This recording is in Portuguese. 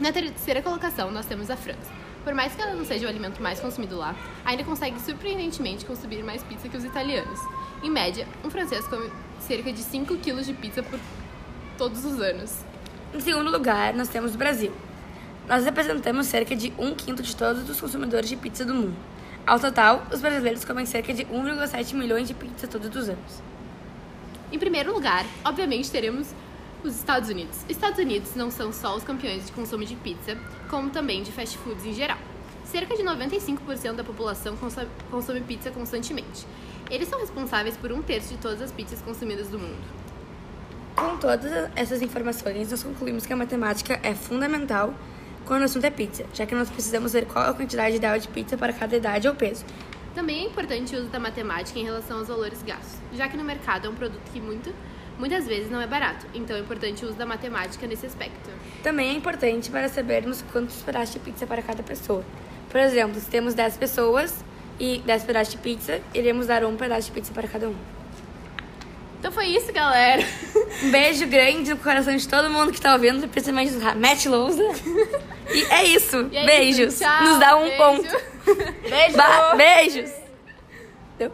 Na terceira colocação, nós temos a França. Por mais que ela não seja o alimento mais consumido lá, ainda consegue surpreendentemente consumir mais pizza que os italianos. Em média, um francês come cerca de 5 quilos de pizza por todos os anos. Em segundo lugar, nós temos o Brasil. Nós representamos cerca de um quinto de todos os consumidores de pizza do mundo. Ao total, os brasileiros comem cerca de 1,7 milhões de pizza todos os anos. Em primeiro lugar, obviamente teremos os Estados Unidos. Os Estados Unidos não são só os campeões de consumo de pizza, como também de fast foods em geral. Cerca de 95% da população consome, pizza constantemente. Eles são responsáveis por um terço de todas as pizzas consumidas do mundo. Com todas essas informações, nós concluímos que a matemática é fundamental quando o assunto é pizza, já que nós precisamos ver qual a quantidade ideal de pizza para cada idade ou peso. Também é importante o uso da matemática em relação aos valores gastos, já que no mercado é um produto que muito, muitas vezes não é barato, então é importante o uso da matemática nesse aspecto. Também é importante para sabermos quantos pedaços de pizza para cada pessoa. Por exemplo, se temos 10 pessoas e 10 pedaços de pizza, iremos dar um pedaço de pizza para cada um. Então foi isso, galera. Um beijo grande no coração de todo mundo que está ouvindo, principalmente do Matt Lousa. E é isso. E é Beijos. isso. Tchau, Nos dá um beijo. ponto. Beijo. Ba- beijos. Deu?